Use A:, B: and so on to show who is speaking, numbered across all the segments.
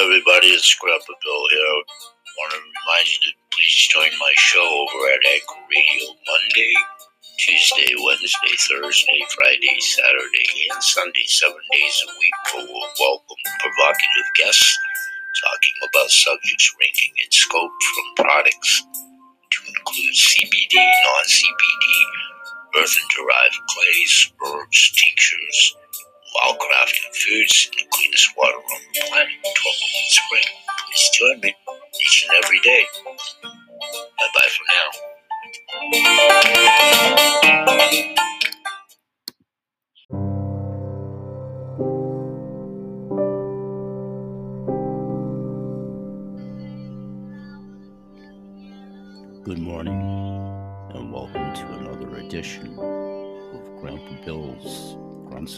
A: everybody, it's Grandpa Bill here. Want to remind you to please join my show over at Anchor Radio Monday, Tuesday, Wednesday, Thursday, Friday, Saturday, and Sunday, seven days a week, where we'll welcome provocative guests talking about subjects ranging in scope from products to include CBD, non CBD, earthen derived clays, herbs, tinctures while crafting foods in the cleanest water on the planet, 12 Spring. Please join me each and every day. Bye bye for now.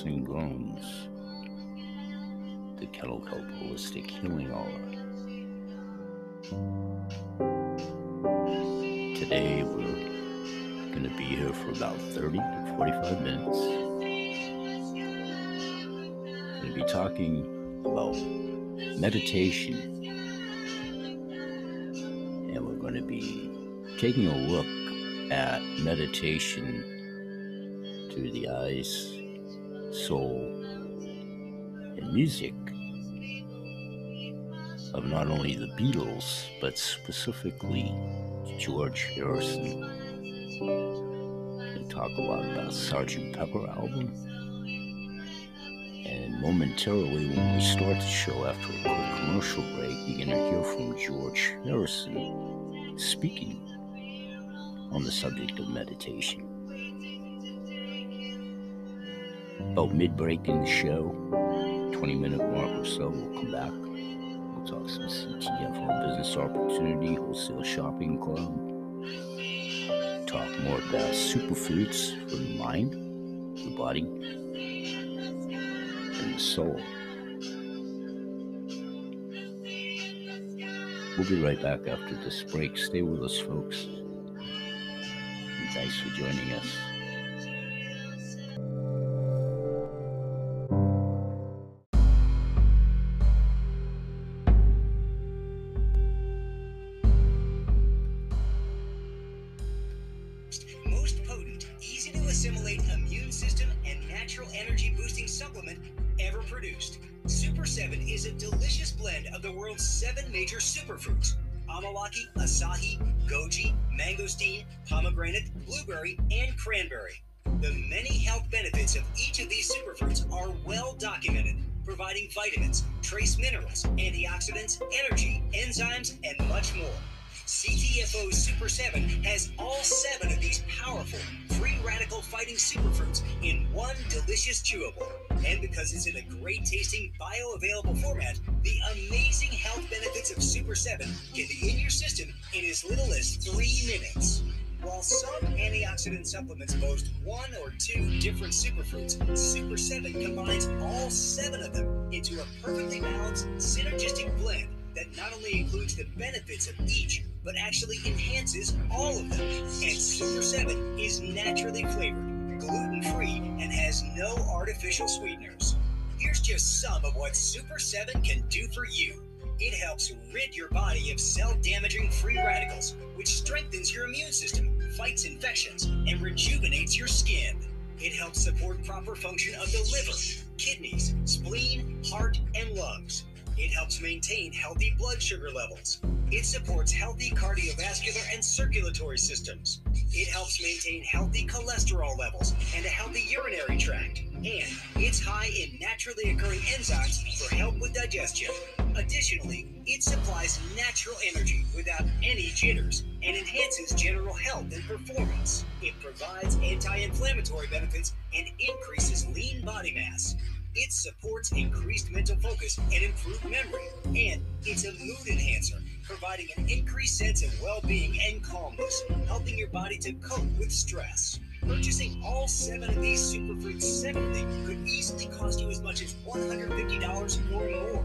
B: And Groans, the Kettle Kelp Holistic Healing Hour. Today we're going to be here for about 30 to 45 minutes. We're going to be talking about meditation, and we're going to be taking a look at meditation through the eyes, soul, and music of not only the Beatles, but specifically George Harrison. We talk a lot about Sgt. Pepper album. And momentarily, when we start the show after a quick commercial break, you're going to hear from George Harrison speaking on the subject of meditation. About mid break in the show, 20 minute mark or so, we'll come back. We'll talk some CTFO business opportunity, wholesale shopping club. Talk more about superfoods for the mind, the body, and the soul. We'll be right back after this break. Stay with us, folks. And thanks for joining us.
C: The many health benefits of each of these superfruits are well documented, providing vitamins, trace minerals, antioxidants, energy, enzymes, and much more. CTFO Super 7 has all seven of these powerful, free radical fighting superfruits in one delicious chewable. And because it's in a great tasting, bioavailable format, the amazing health benefits of Super 7 can be in your system in as little as three minutes. While some antioxidant supplements boast one or two different superfruits, Super 7 combines all seven of them into a perfectly balanced, synergistic blend that not only includes the benefits of each, but actually enhances all of them. And Super 7 is naturally flavored, gluten free, and has no artificial sweeteners. Here's just some of what Super 7 can do for you. It helps rid your body of cell damaging free radicals, which strengthens your immune system, fights infections, and rejuvenates your skin. It helps support proper function of the liver, kidneys, spleen, heart, and lungs. It helps maintain healthy blood sugar levels. It supports healthy cardiovascular and circulatory systems. It helps maintain healthy cholesterol levels and a healthy urinary tract. And it's high in naturally occurring enzymes for help with digestion. Additionally, it supplies natural energy without any jitters and enhances general health and performance. It provides anti inflammatory benefits and increases lean body mass. It supports increased mental focus and improved memory. And it's a mood enhancer, providing an increased sense of well being and calmness, helping your body to cope with stress. Purchasing all seven of these superfruits separately could easily cost you as much as $150 or more.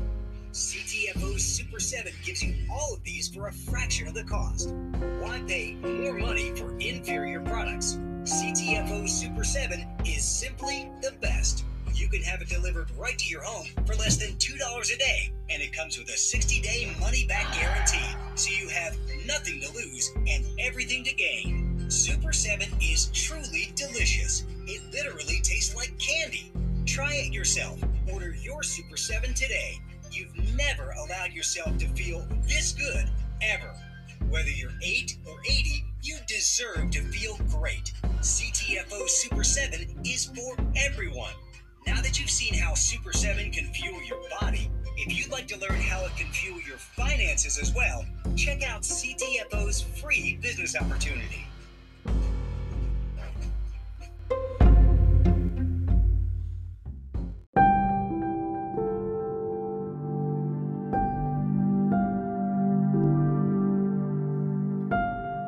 C: CTFO Super 7 gives you all of these for a fraction of the cost. Why pay more money for inferior products? CTFO Super 7 is simply the best. You can have it delivered right to your home for less than $2 a day, and it comes with a 60 day money back guarantee, so you have nothing to lose and everything to gain. Super 7 is truly delicious. It literally tastes like candy. Try it yourself. Order your Super 7 today. You've never allowed yourself to feel this good, ever. Whether you're 8 or 80, you deserve to feel great. CTFO Super 7 is for everyone. Now that you've seen how Super 7 can fuel your body, if you'd like to learn how it can fuel your finances as well, check out CTFO's free business opportunity.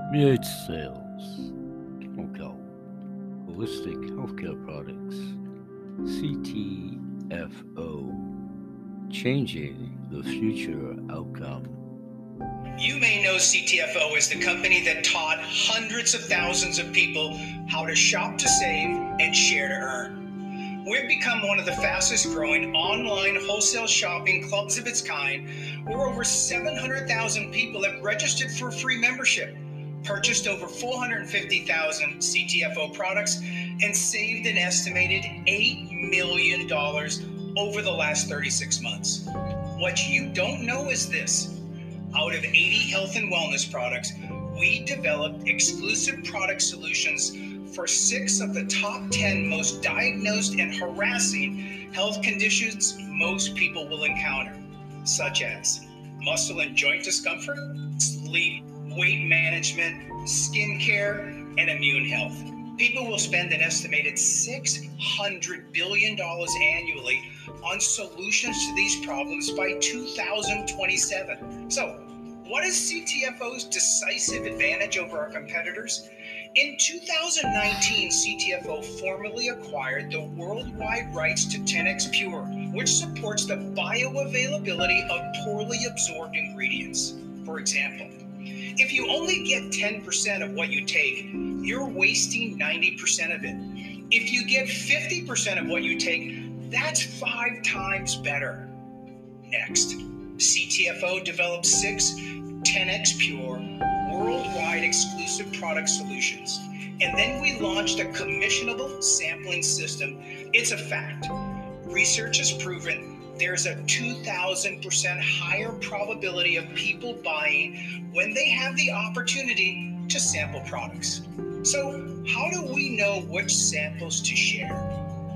B: Create sales. Holistic Healthcare Products. CTFO. Changing the future outcome.
D: You may know CTFO as the company that taught hundreds of thousands of people how to shop to save and share to earn. We've become one of the fastest growing online wholesale shopping clubs of its kind, where over 700,000 people have registered for free membership purchased over 450,000 CTFO products, and saved an estimated $8 million over the last 36 months. What you don't know is this out of 80 health and wellness products, we developed exclusive product solutions for six of the top 10 most diagnosed and harassing health conditions most people will encounter, such as muscle and joint discomfort, sleep weight management, skincare, and immune health. People will spend an estimated $600 billion annually on solutions to these problems by 2027. So, what is CTFO's decisive advantage over our competitors? In 2019, CTFO formally acquired the worldwide rights to 10x Pure, which supports the bioavailability of poorly absorbed ingredients. For example, if you only get 10% of what you take, you're wasting 90% of it. If you get 50% of what you take, that's five times better. Next, CTFO developed six 10x Pure worldwide exclusive product solutions. And then we launched a commissionable sampling system. It's a fact. Research has proven there's a 2000% higher probability of people buying when they have the opportunity to sample products. So, how do we know which samples to share?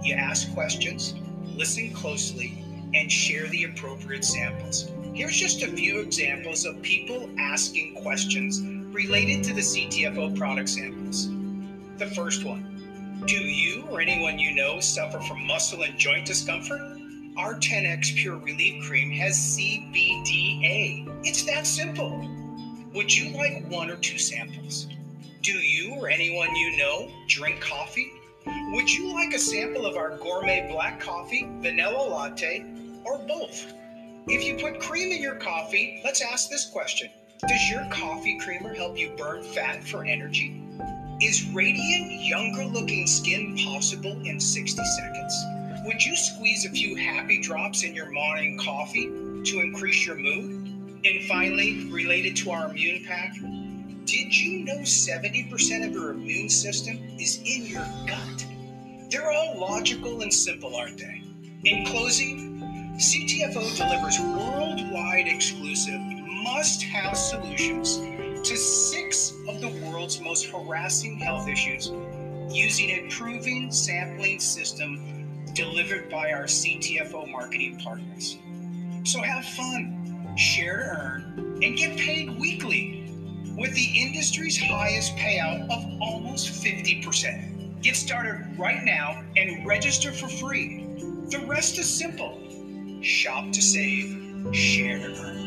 D: You ask questions, listen closely, and share the appropriate samples. Here's just a few examples of people asking questions related to the CTFO product samples. The first one Do you or anyone you know suffer from muscle and joint discomfort? Our 10X Pure Relief Cream has CBDA. It's that simple. Would you like one or two samples? Do you or anyone you know drink coffee? Would you like a sample of our gourmet black coffee, vanilla latte, or both? If you put cream in your coffee, let's ask this question Does your coffee creamer help you burn fat for energy? Is radiant, younger looking skin possible in 60 seconds? Would you squeeze a few happy drops in your morning coffee to increase your mood? And finally, related to our immune pack, did you know 70% of your immune system is in your gut? They're all logical and simple, aren't they? In closing, CTFO delivers worldwide exclusive must have solutions to six of the world's most harassing health issues using a proven sampling system delivered by our CTFO marketing partners. So have fun, share to earn, and get paid weekly with the industry's highest payout of almost 50%. Get started right now and register for free. The rest is simple shop to save, share to earn.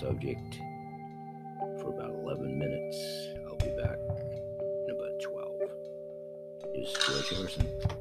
E: Subject for about 11 minutes. I'll be back in about 12. Here's George Harrison.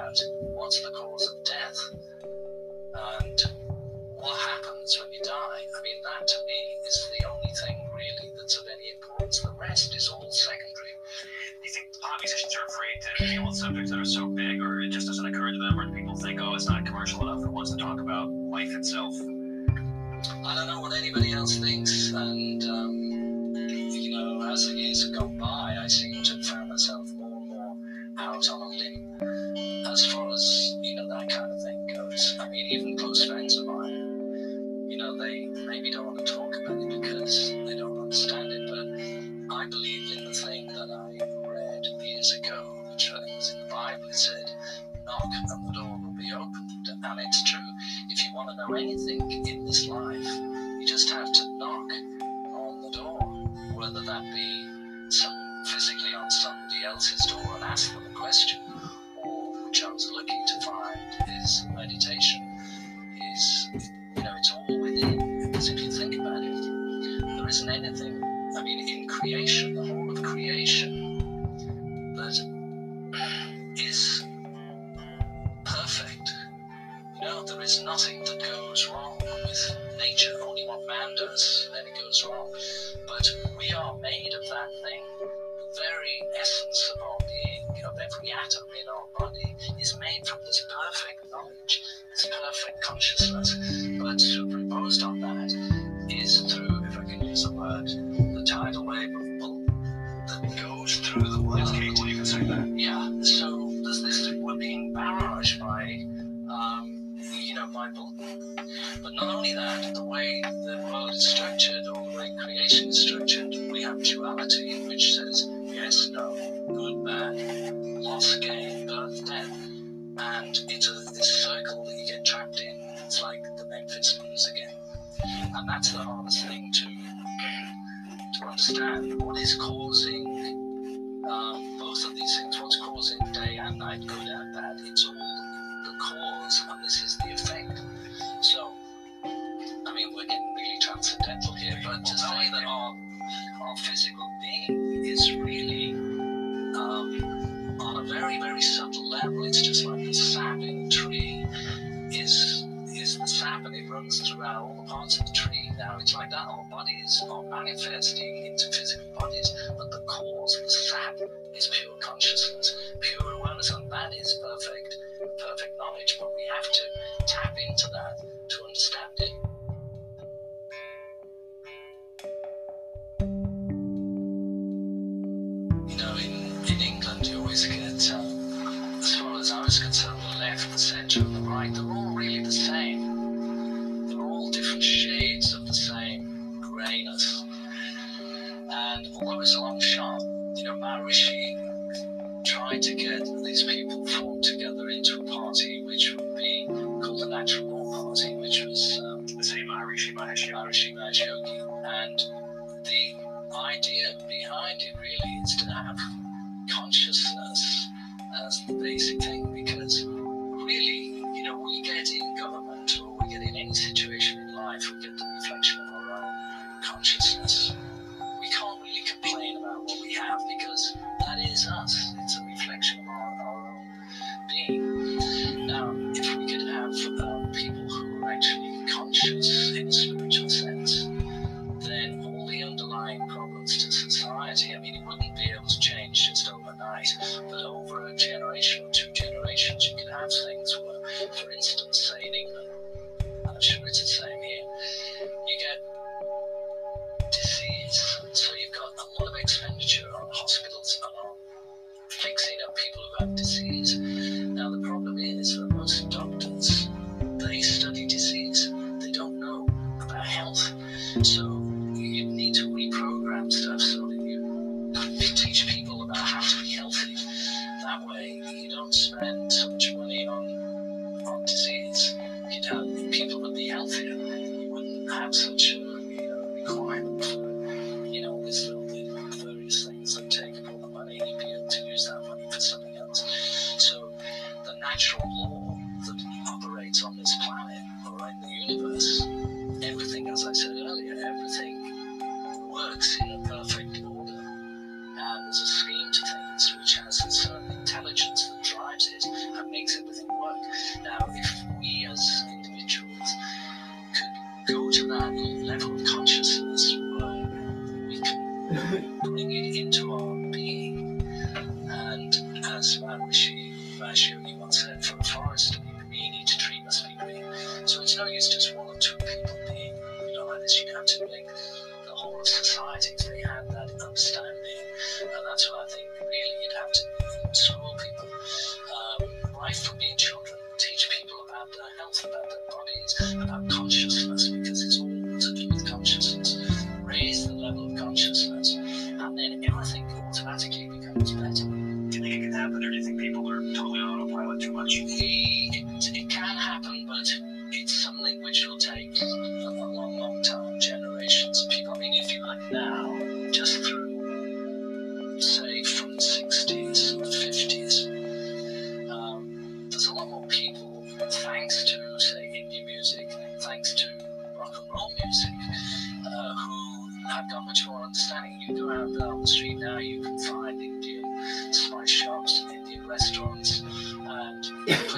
F: Out what's the cause of death and what happens when you die. I mean, that to me is the only thing really that's of any importance. The rest is all secondary.
G: Do you think pop musicians are afraid to deal with subjects that are so big, or it just doesn't occur to them, or people think, oh, it's not commercial enough, it wants to talk about life itself?
F: I don't know what anybody else thinks, and um, you know, as the years have gone by, I seem to have found myself more and more out on a limb as far as you know that kind of thing goes. I mean, even close friends of mine, you know, they maybe don't want to talk about it because they don't understand it, but I believe in the thing that I read years ago, which I think was in the Bible. It said, "Knock and the door will be opened," and it's true. If you want to know anything in this life, you just have to knock on the door, whether that be some physically on somebody else's door and ask them a question, which I was looking to find is meditation. Is you know, it's all within. Because if you think about it, there isn't anything. I mean, in creation, the whole of creation, that is perfect. You know, there is nothing that goes wrong with nature, only what man does, then it goes wrong. But we are made of that thing. The very essence of our being, of every atom in our body, from this perfect knowledge, this perfect consciousness. But superimposed on that is through, if I can use the word, the tidal wave of bull that goes through the world.
G: Yes,
F: yeah. So there's this we're being barraged by um, you know,
E: by bull. But not only that, the way the world is structured or the way creation is structured, we have duality which says yes, no, good, bad, loss, gain, birth, death and it's a this circle that you get trapped in. It's like the Memphis Blues again, and that's the hardest thing to to understand. What is causing um, both of these things? What's causing day and night, good and bad? It's all the cause, and this is the effect. So, I mean, we're getting really transcendental here, but to say that our our physical being is really very, very subtle level. It's just like the sap in a tree is is the sap and it runs throughout all the parts of the tree. Now it's like that our bodies are manifesting into physical bodies, but the cause, of the sap, is pure consciousness, pure awareness, and that is perfect, perfect knowledge. But we have to tap into that to understand it. You know, in, in England, you always get as far as I was concerned, the left, the centre, and the right, they're all really the same. They're all different shades of the same greyness. And although was a long shot, you know, Maharishi tried to get these people for natural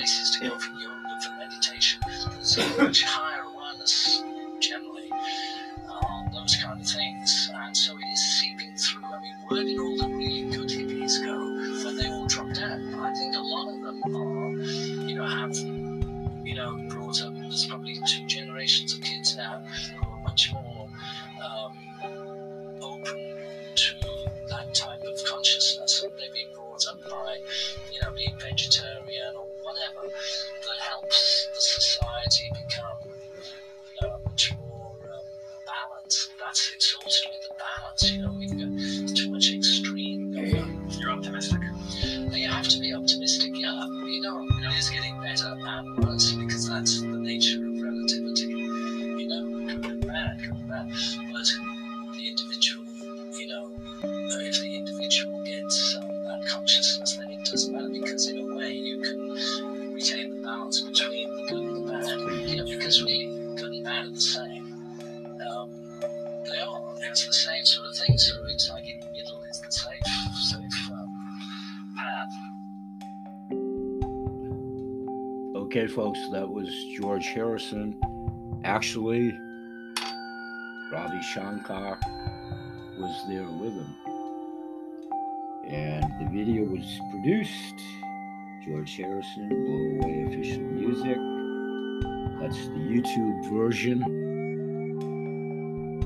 E: places to go for yoga, for meditation. There's so much
B: higher. Folks, that was George Harrison. Actually, Ravi Shankar was there with him. And the video was produced. George Harrison, Blow Away Official Music. That's the YouTube version.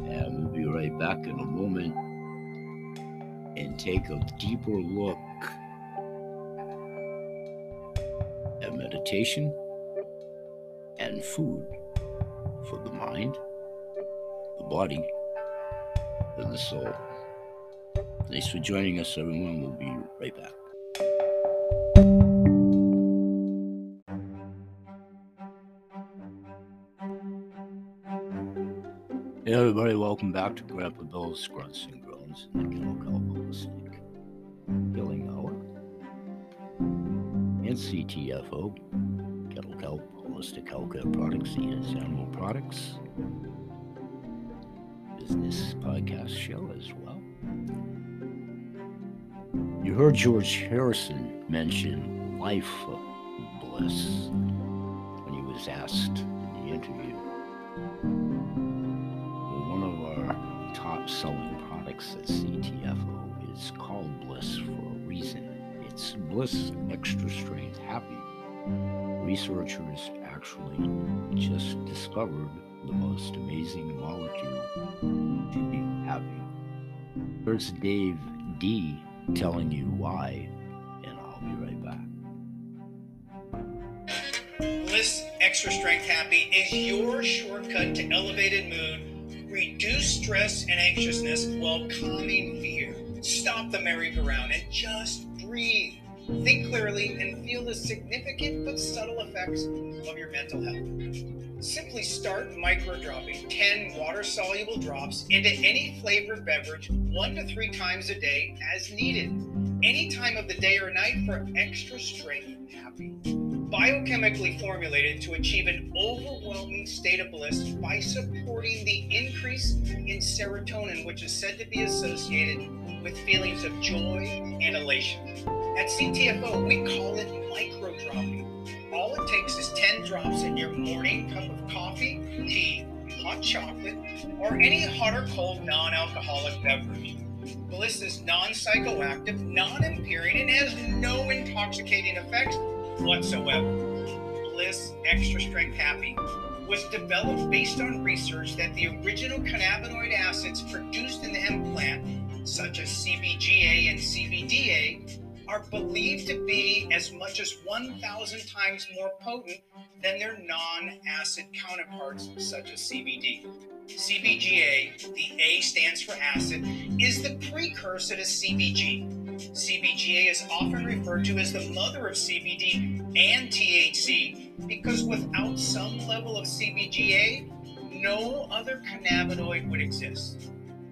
B: And we'll be right back in a moment and take a deeper look at meditation and food for the mind, the body, and the soul. Thanks for joining us, everyone. We'll be right back. Hey, everybody, welcome back to Grandpa Bill's Grunts and Groans and the Kelp Holistic Healing Hour and CTFO, Kettle Kelp Holistic Healthcare Products, ES Animal Products, business podcast show as well. You heard George Harrison mention life bliss when he was asked in the interview. Well, one of our top selling products at CTFO is called Bliss for a reason. It's Bliss Extra Strength Happy. Researchers actually just discovered the most amazing molecule to be happy. Here's Dave D telling you why, and I'll be right back.
D: Bliss Extra Strength Happy is your shortcut to elevated mood, reduce stress and anxiousness while calming fear. Stop the merry-go-round and just breathe. Think clearly and feel the significant but subtle effects of your mental health. Simply start micro dropping 10 water soluble drops into any flavored beverage one to three times a day as needed, any time of the day or night for extra strength happy. Biochemically formulated to achieve an overwhelming state of bliss by supporting the increase in serotonin, which is said to be associated with feelings of joy and elation. At CTFO, we call it micro dropping. All it takes is 10 drops in your morning cup of coffee, tea, hot chocolate, or any hot or cold non alcoholic beverage. Bliss is non psychoactive, non impairing, and has no intoxicating effects whatsoever. Bliss Extra Strength Happy was developed based on research that the original cannabinoid acids produced in the hemp plant, such as CBGA and CBDA, are believed to be as much as 1,000 times more potent than their non acid counterparts, such as CBD. CBGA, the A stands for acid, is the precursor to CBG. CBGA is often referred to as the mother of CBD and THC because without some level of CBGA, no other cannabinoid would exist.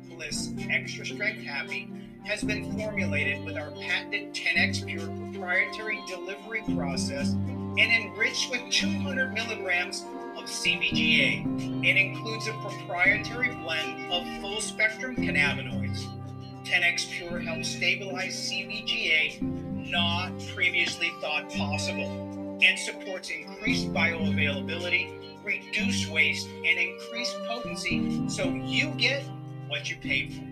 D: Bliss Extra Strength Happy has been formulated with our patented 10x Pure proprietary delivery process and enriched with 200 milligrams of CBGA. It includes a proprietary blend of full spectrum cannabinoids. 10x Pure helps stabilize CBGA not previously thought possible and supports increased bioavailability, reduce waste, and increase potency so you get what you paid for.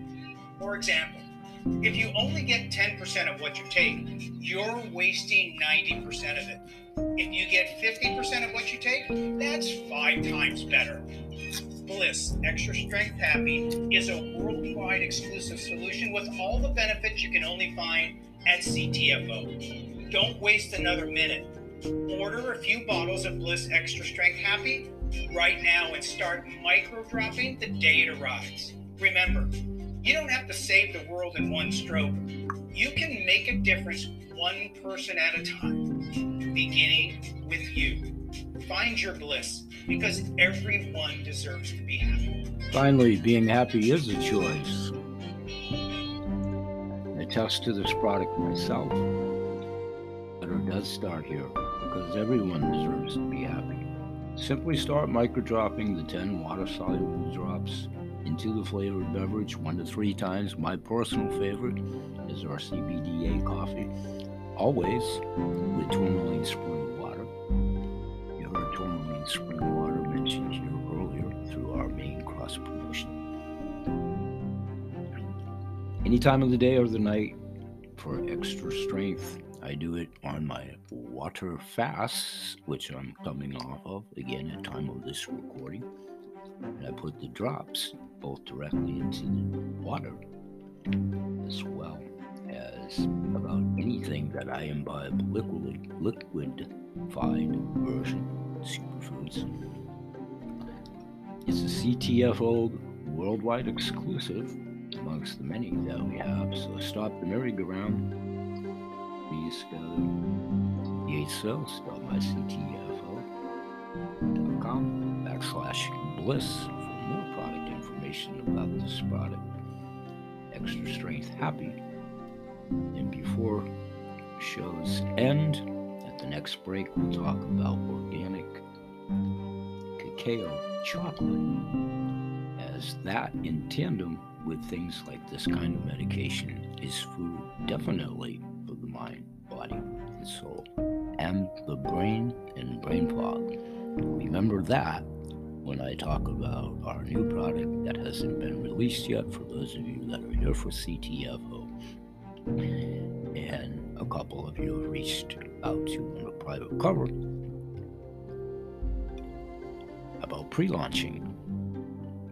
D: For example, if you only get 10% of what you take, you're wasting 90% of it. If you get 50% of what you take, that's five times better. Bliss Extra Strength Happy is a worldwide exclusive solution with all the benefits you can only find at CTFO. Don't waste another minute. Order a few bottles of Bliss Extra Strength Happy right now and start micro dropping the day it arrives. Remember, you don't have to save the world in one stroke. You can make a difference one person at a time, beginning with you. Find your bliss because everyone deserves to be happy.
B: Finally, being happy is a choice. I attest to this product myself, but it does start here because everyone deserves to be happy. Simply start microdropping the 10 water soluble drops into the flavored beverage one to three times. My personal favorite is our CBDA coffee, always with tourmaline spring water. You heard tourmaline spring water mentioned here earlier through our main cross promotion. Any time of the day or the night for extra strength, I do it on my water fast, which I'm coming off of again at time of this recording. And I put the drops both directly into the water as well as about anything that I imbibe liquid liquidified version superfoods. It's a CTFO worldwide exclusive amongst the many that we have. So stop the merry-go-round. Please go yatesales.myctfo.com backslash bliss information about this product. Extra Strength Happy. And before shows end, at the next break, we'll talk about organic cacao chocolate, as that in tandem with things like this kind of medication is food definitely for the mind, body, and soul, and the brain and brain fog. Remember that when I talk about our new product that hasn't been released yet for those of you that are here for CTFO. And a couple of you have reached out to on a private cover about pre launching.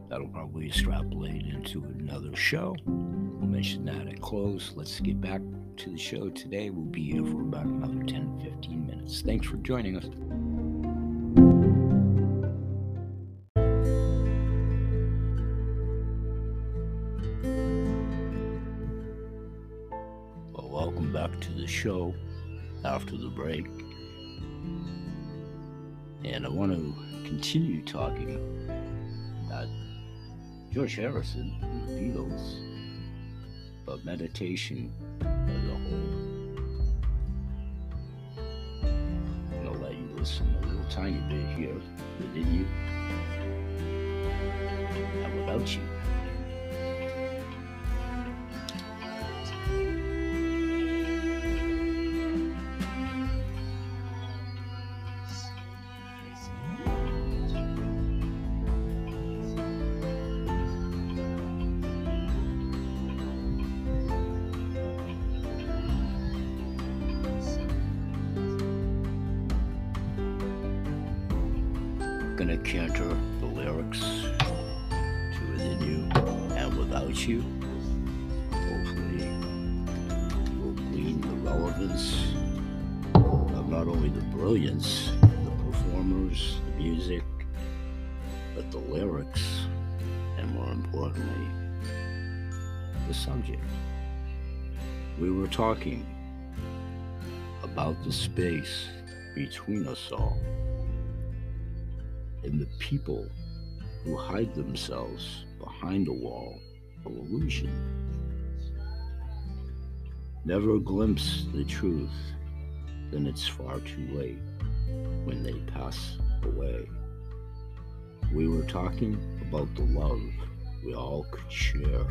B: That'll probably extrapolate into another show. We'll mention that at close. Let's get back to the show today. We'll be here for about another 10 15 minutes. Thanks for joining us. Show after the break. And I want to continue talking about George Harrison and the Beatles, but meditation as a whole. Gonna let you listen a little tiny bit here within you and without you. Gonna canter the lyrics to within you and without you. Hopefully, will glean the relevance of not only the brilliance, the performers, the music, but the lyrics, and more importantly, the subject. We were talking about the space between us all and the people who hide themselves behind a wall of illusion. Never glimpse the truth, then it's far too late when they pass away. We were talking about the love we all could share.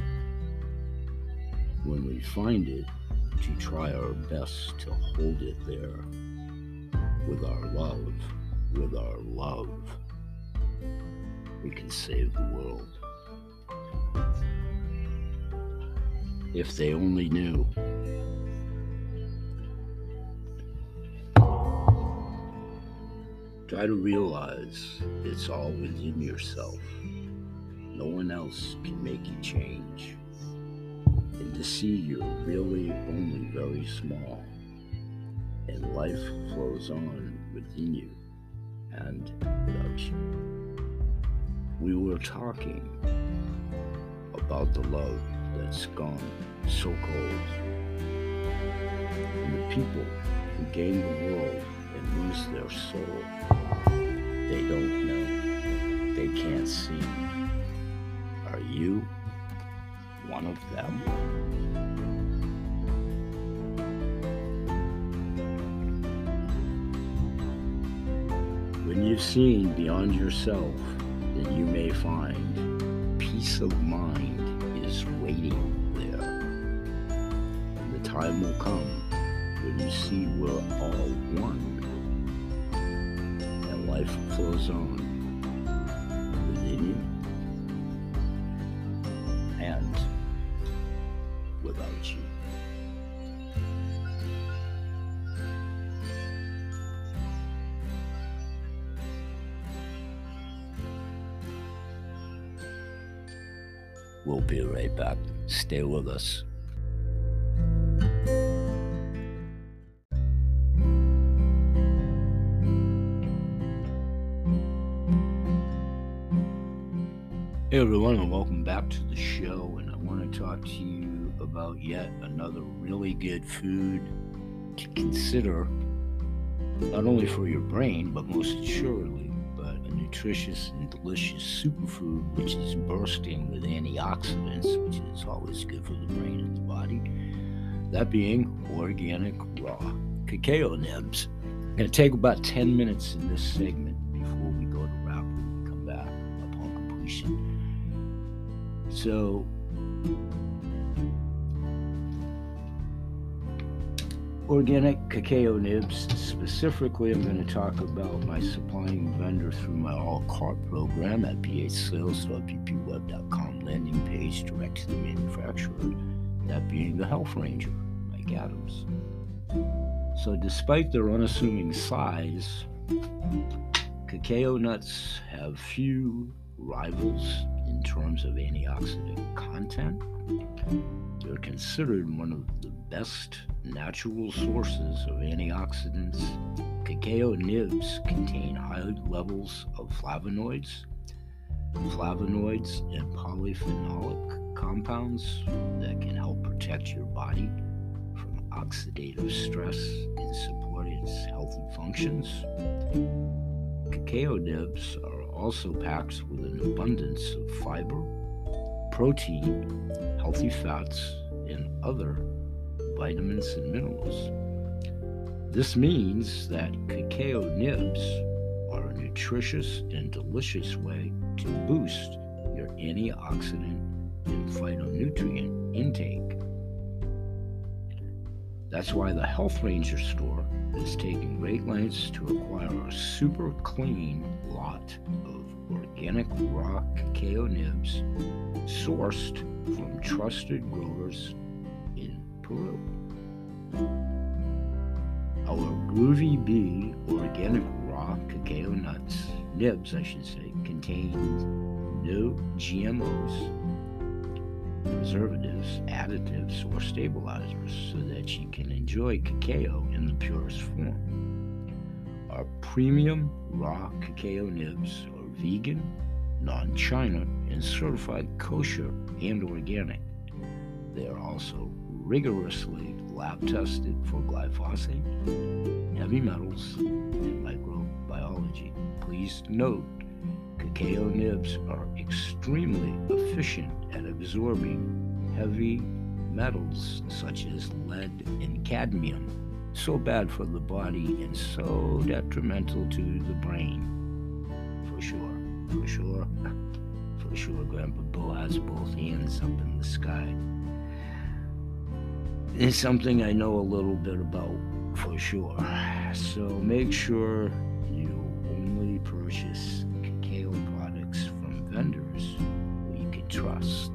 B: When we find it, to try our best to hold it there with our love, with our love we can save the world. If they only knew. Try to realize it's all within yourself. No one else can make you change. And to see you're really only very small. And life flows on within you and without you we were talking about the love that's gone so cold. And the people who gain the world and lose their soul. They don't know, they can't see. Are you one of them? When you've seen beyond yourself, then you may find peace of mind is waiting there. And the time will come when you see we're all one and life flows on Stay with us. Hey everyone, and welcome back to the show. And I want to talk to you about yet another really good food to consider, not only for your brain, but most assuredly, a nutritious and delicious superfood which is bursting with antioxidants, which is always good for the brain and the body. That being organic raw cacao nibs. I'm going to take about 10 minutes in this segment before we go to wrap and come back upon completion. So, organic cacao nibs. Specifically, I'm going to talk about my supplying vendor through my all cart program at phsales.ppweb.com landing page direct to the manufacturer, that being the Health Ranger, Mike Adams. So, despite their unassuming size, cacao nuts have few rivals in terms of antioxidant content. They're considered one of the best natural sources of antioxidants. Cacao nibs contain high levels of flavonoids, flavonoids and polyphenolic compounds that can help protect your body from oxidative stress and support its healthy functions. Cacao nibs are also packed with an abundance of fiber, protein, healthy fats, and other vitamins and minerals. This means that cacao nibs are a nutritious and delicious way to boost your antioxidant and phytonutrient intake. That's why the Health Ranger store is taking great lengths to acquire a super clean lot of organic raw cacao nibs sourced from trusted growers Our Groovy Bee organic raw cacao nuts, nibs I should say, contain no GMOs, preservatives, additives, or stabilizers so that you can enjoy cacao in the purest form. Our premium raw cacao nibs are vegan, non China, and certified kosher and organic. They are also rigorously lab tested for glyphosate, heavy metals, and microbiology. Please note cacao nibs are extremely efficient at absorbing heavy metals such as lead and cadmium, so bad for the body and so detrimental to the brain. For sure, for sure, for sure, Grandpa Bill has both hands up in the sky. It's something I know a little bit about for sure. So make sure you only purchase cacao products from vendors you can trust.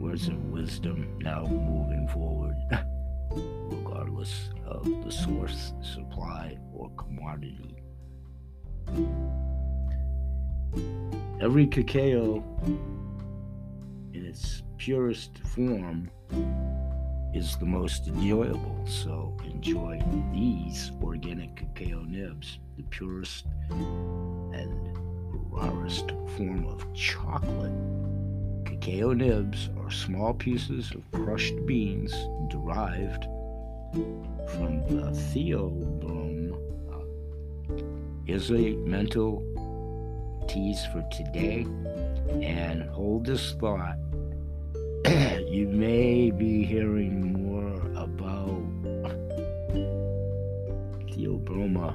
B: Words of wisdom now moving forward, regardless of the source, supply, or commodity. Every cacao in its purest form is the most enjoyable. So enjoy these organic cacao nibs, the purest and rarest form of chocolate. Cacao nibs are small pieces of crushed beans derived from the theobrome a mental tease for today. And hold this thought. You may be hearing more about Theobroma,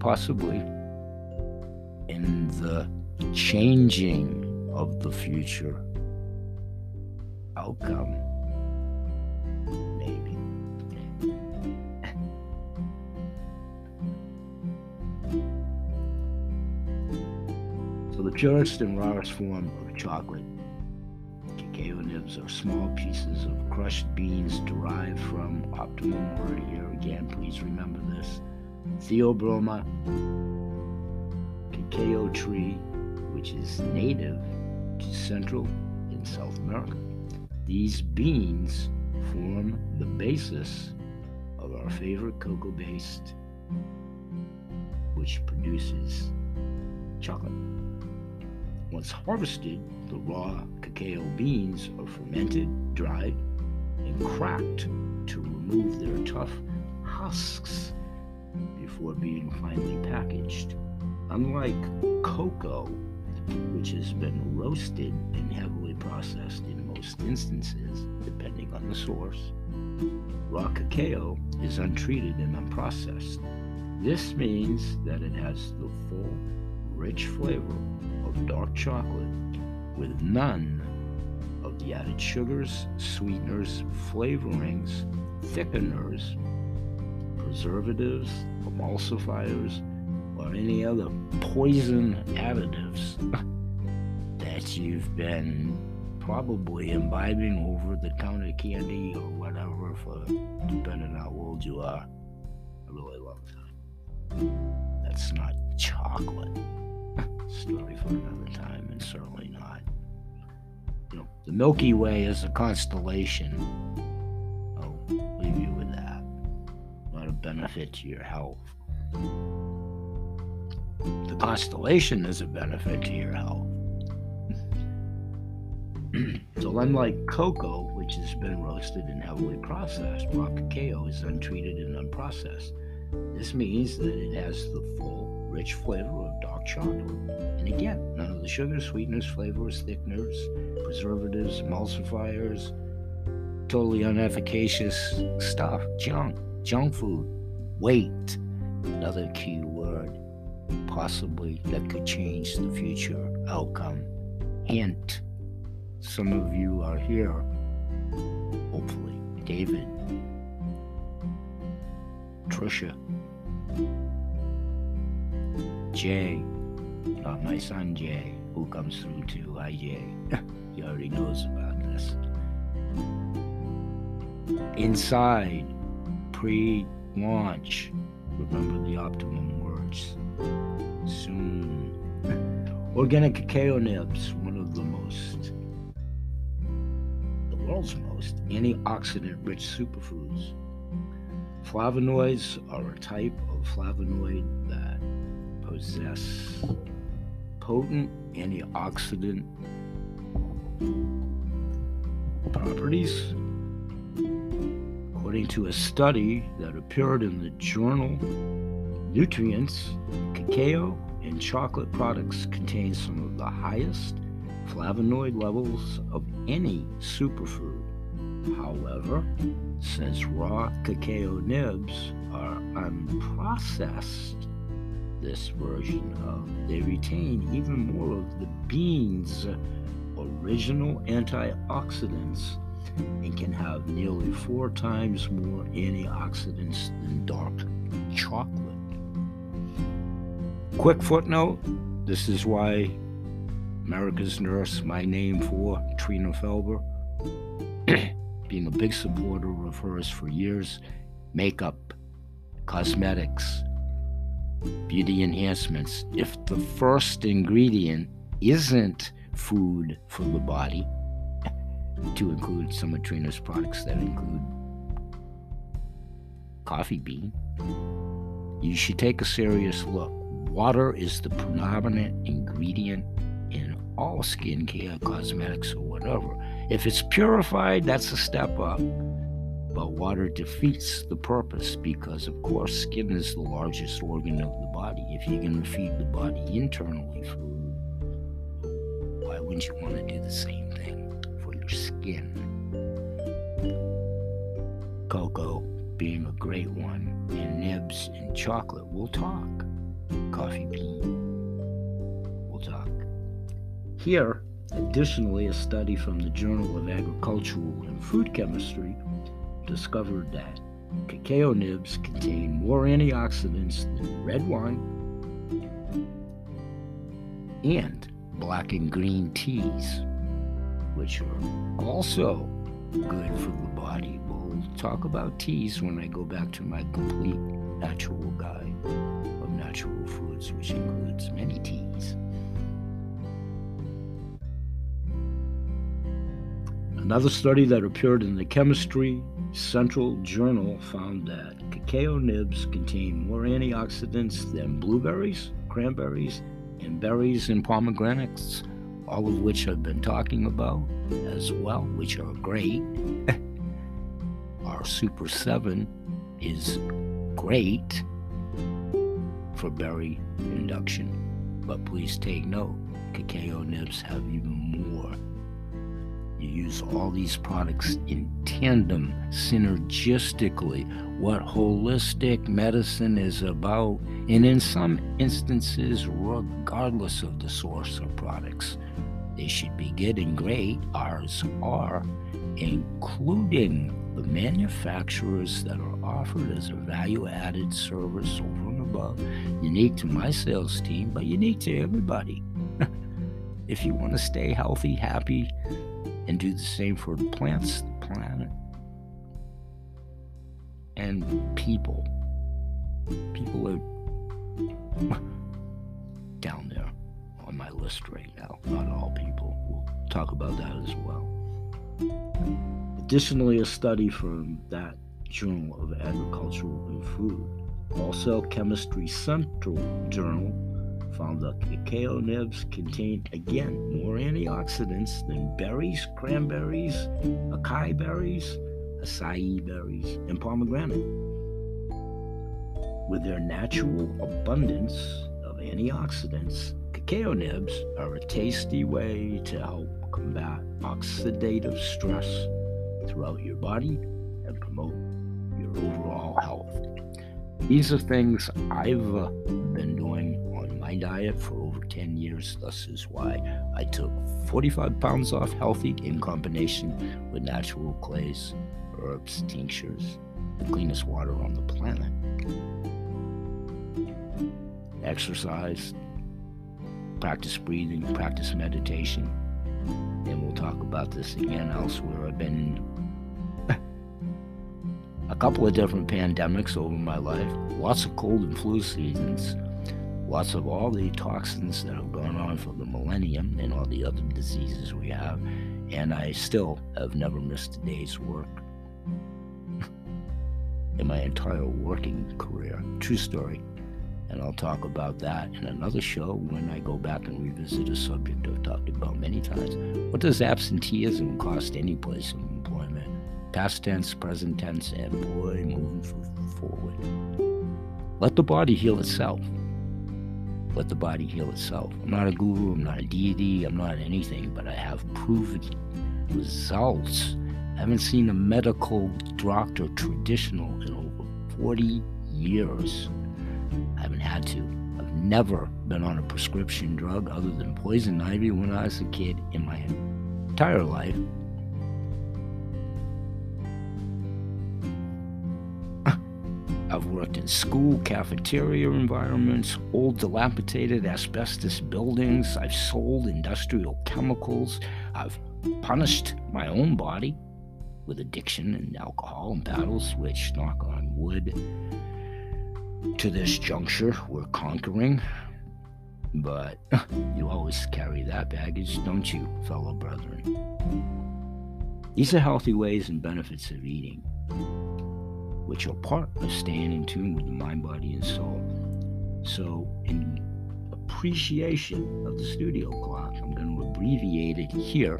B: possibly in the changing of the future outcome. Maybe. so, the purest and rawest form of chocolate, cacao nibs are small pieces of crushed beans derived from optimum word here again. Please remember this Theobroma cacao tree, which is native to Central and South America. These beans form the basis of our favorite cocoa based, which produces chocolate. Once harvested, the raw cacao beans are fermented, dried, and cracked to remove their tough husks before being finally packaged. Unlike cocoa, which has been roasted and heavily processed in most instances, depending on the source, raw cacao is untreated and unprocessed. This means that it has the full, rich flavor of dark chocolate with none of the added sugars, sweeteners, flavorings, thickeners, preservatives, emulsifiers, or any other poison additives that you've been probably imbibing over the counter candy or whatever for depending on how old you are a really long time. That's not chocolate. Story for another time, and certainly. You know, the Milky Way is a constellation. I'll leave you with that. A benefit to your health. The constellation is a benefit to your health. so, unlike cocoa, which has been roasted and heavily processed, raw cacao is untreated and unprocessed. This means that it has the full, rich flavor of dark chocolate. And again, none of the sugars, sweeteners, flavors, thickeners, preservatives, emulsifiers, totally unefficacious stuff, junk, junk food. Wait, another key word, possibly that could change the future outcome. Hint some of you are here, hopefully. David, Trisha, Jay, not my son Jay, who comes through too. Hi, Jay. he already knows about this. Inside, pre launch, remember the optimum words. Soon. Organic cacao nibs, one of the most the world's most antioxidant rich superfoods. Flavonoids are a type of flavonoid that possess potent antioxidant properties. According to a study that appeared in the journal Nutrients, cacao and chocolate products contain some of the highest flavonoid levels of any superfood. However, since raw cacao nibs are unprocessed, this version of they retain even more of the bean's original antioxidants and can have nearly four times more antioxidants than dark chocolate. Quick footnote this is why America's Nurse, my name for Trina Felber, being a big supporter of hers for years, makeup, cosmetics, beauty enhancements. If the first ingredient isn't food for the body, to include some of Trina's products that include coffee bean, you should take a serious look. Water is the predominant ingredient in all skincare, cosmetics, or whatever. If it's purified, that's a step up. But water defeats the purpose because, of course, skin is the largest organ of the body. If you're going to feed the body internally food, why wouldn't you want to do the same thing for your skin? Cocoa being a great one, and nibs and chocolate. We'll talk. Coffee bean. We'll talk. Here, additionally, a study from the Journal of Agricultural and Food Chemistry discovered that cacao nibs contain more antioxidants than red wine and black and green teas, which are also good for the body. We'll talk about teas when I go back to my complete natural guide of natural foods, which includes many teas. Another study that appeared in the Chemistry Central Journal found that cacao nibs contain more antioxidants than blueberries, cranberries, and berries and pomegranates, all of which I've been talking about as well, which are great. Our Super 7 is great for berry induction, but please take note cacao nibs have even use all these products in tandem, synergistically, what holistic medicine is about, and in some instances, regardless of the source of products. They should be good and great. Ours are, including the manufacturers that are offered as a value added service over and above, unique to my sales team, but unique to everybody. if you want to stay healthy, happy, and do the same for the plants, the planet, and people. People are down there on my list right now. Not all people. We'll talk about that as well. Additionally, a study from that Journal of Agricultural and Food, also Chemistry Central Journal, found that cacao nibs contain, again, more antioxidants than berries, cranberries, acai berries, acai berries, and pomegranate. With their natural abundance of antioxidants, cacao nibs are a tasty way to help combat oxidative stress throughout your body and promote your overall health. These are things I've uh, been doing my diet for over 10 years. Thus is why I took 45 pounds off healthy in combination with natural clays, herbs, tinctures, the cleanest water on the planet. Exercise, practice breathing, practice meditation. And we'll talk about this again elsewhere. I've been a couple of different pandemics over my life, lots of cold and flu seasons lots of all the toxins that have gone on for the millennium and all the other diseases we have, and I still have never missed a day's work in my entire working career. True story. And I'll talk about that in another show when I go back and revisit a subject I've talked about many times. What does absenteeism cost any place of employment? Past tense, present tense, and boy, moving forward. Let the body heal itself let the body heal itself. I'm not a guru, I'm not a deity, I'm not anything, but I have proven results. I haven't seen a medical doctor traditional in over 40 years. I haven't had to. I've never been on a prescription drug other than poison ivy when I was a kid in my entire life. I've worked in school cafeteria environments, old dilapidated asbestos buildings. I've sold industrial chemicals. I've punished my own body with addiction and alcohol and battles, which, knock on wood, to this juncture, we're conquering. But you always carry that baggage, don't you, fellow brethren? These are healthy ways and benefits of eating which are part of staying in tune with the mind, body, and soul. So, in appreciation of the studio clock, I'm going to abbreviate it here.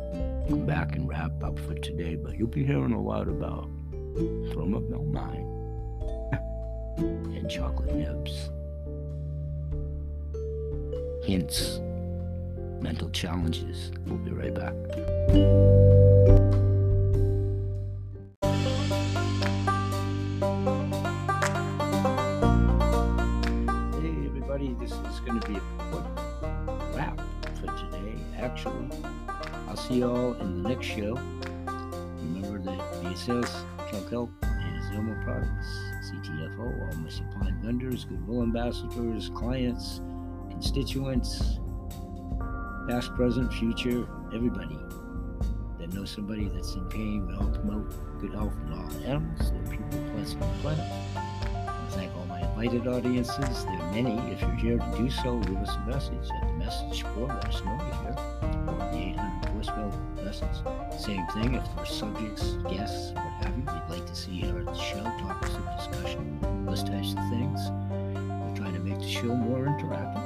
B: Come back and wrap up for today, but you'll be hearing a lot about from a 9 and chocolate nibs. Hints, mental challenges. We'll be right back. Show. Remember that VSS, Calcal, is Zoma Products, CTFO, all my supply vendors, goodwill ambassadors, clients, constituents, past, present, future, everybody that knows somebody that's in pain. We all promote good health in all animals, the people, plants, and the planet. I thank all my invited audiences. There are many. If you're here to do so, leave us a message at the message board. Let us know you're here. Or the 800 voicemail Same thing. If there's subjects, guests, what have you, you'd like to see the show, topics of discussion, those types of things. We're trying to make the show more interactive.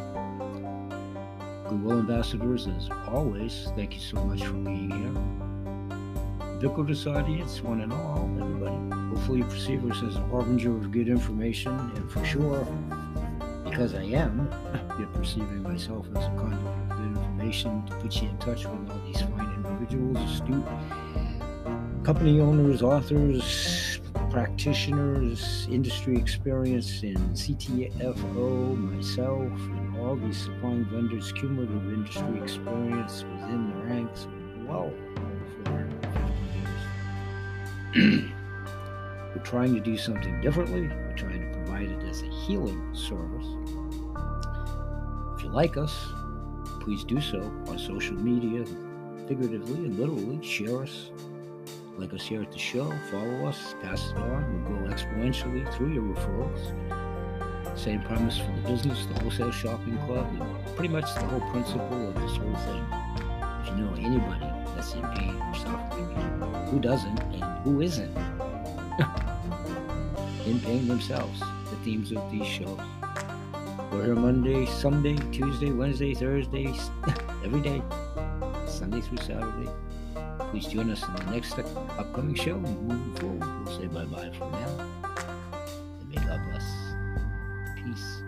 B: Goodwill ambassadors, as always, thank you so much for being here. Ubiquitous audience, one and all, everybody. Hopefully, you perceive us as a harbinger of good information, and for sure, because I am, you're perceiving myself as a conduit of good information to put you in touch with all these fine individuals, astute company owners, authors, practitioners, industry experience in CTFO, myself, and all these supplying vendors, cumulative industry experience within the ranks well over 450 years. We're trying to do something differently. We're trying to provide it as a healing service. If you like us, please do so on social media, figuratively and literally. Share us, like us here at the show, follow us, pass it on. We'll grow exponentially through your referrals. Same premise for the business, the wholesale shopping club, pretty much the whole principle of this whole thing. If you know anybody that's in pain or suffering, who doesn't and who isn't in pain themselves, the themes of these shows. We're here Monday, Sunday, Tuesday, Wednesday, Thursday, every day, Sunday through Saturday. Please join us in the next upcoming show. Moving forward, we'll say bye bye for now. And may God bless. Peace.